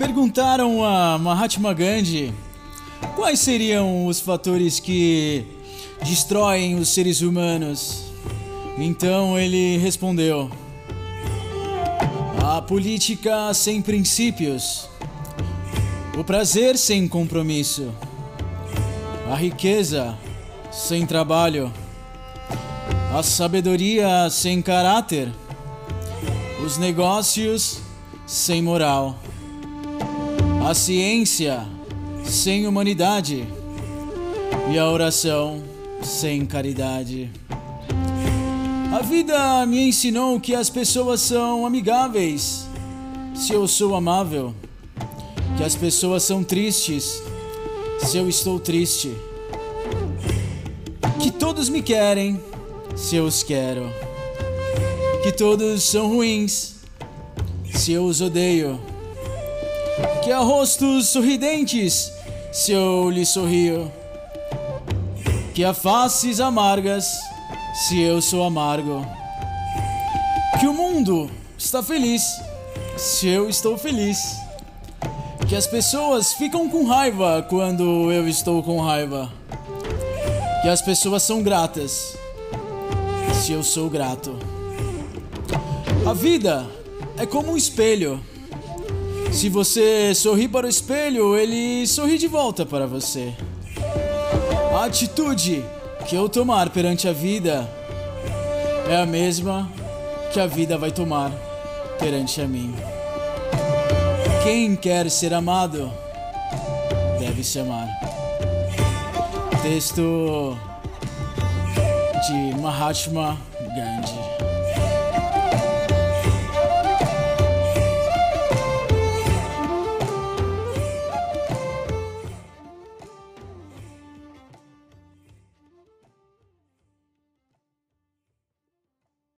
Perguntaram a Mahatma Gandhi quais seriam os fatores que destroem os seres humanos. Então ele respondeu: A política sem princípios, o prazer sem compromisso, a riqueza sem trabalho, a sabedoria sem caráter, os negócios sem moral, a ciência sem humanidade e a oração sem caridade. A vida me ensinou que as pessoas são amigáveis. Se eu sou amável, que as pessoas são tristes. Se eu estou triste, que todos me querem. Se eu os quero, que todos são ruins. Se eu os odeio, que há rostos sorridentes se eu lhes sorrio, que há faces amargas se eu sou amargo, que o mundo está feliz se eu estou feliz, que as pessoas ficam com raiva quando eu estou com raiva, que as pessoas são gratas se eu sou grato. A vida é como um espelho. Se você sorri para o espelho, ele sorri de volta para você. A atitude que eu tomar perante a vida é a mesma que a vida vai tomar perante a mim. Quem quer ser amado deve se amar. Texto de Mahatma Gandhi.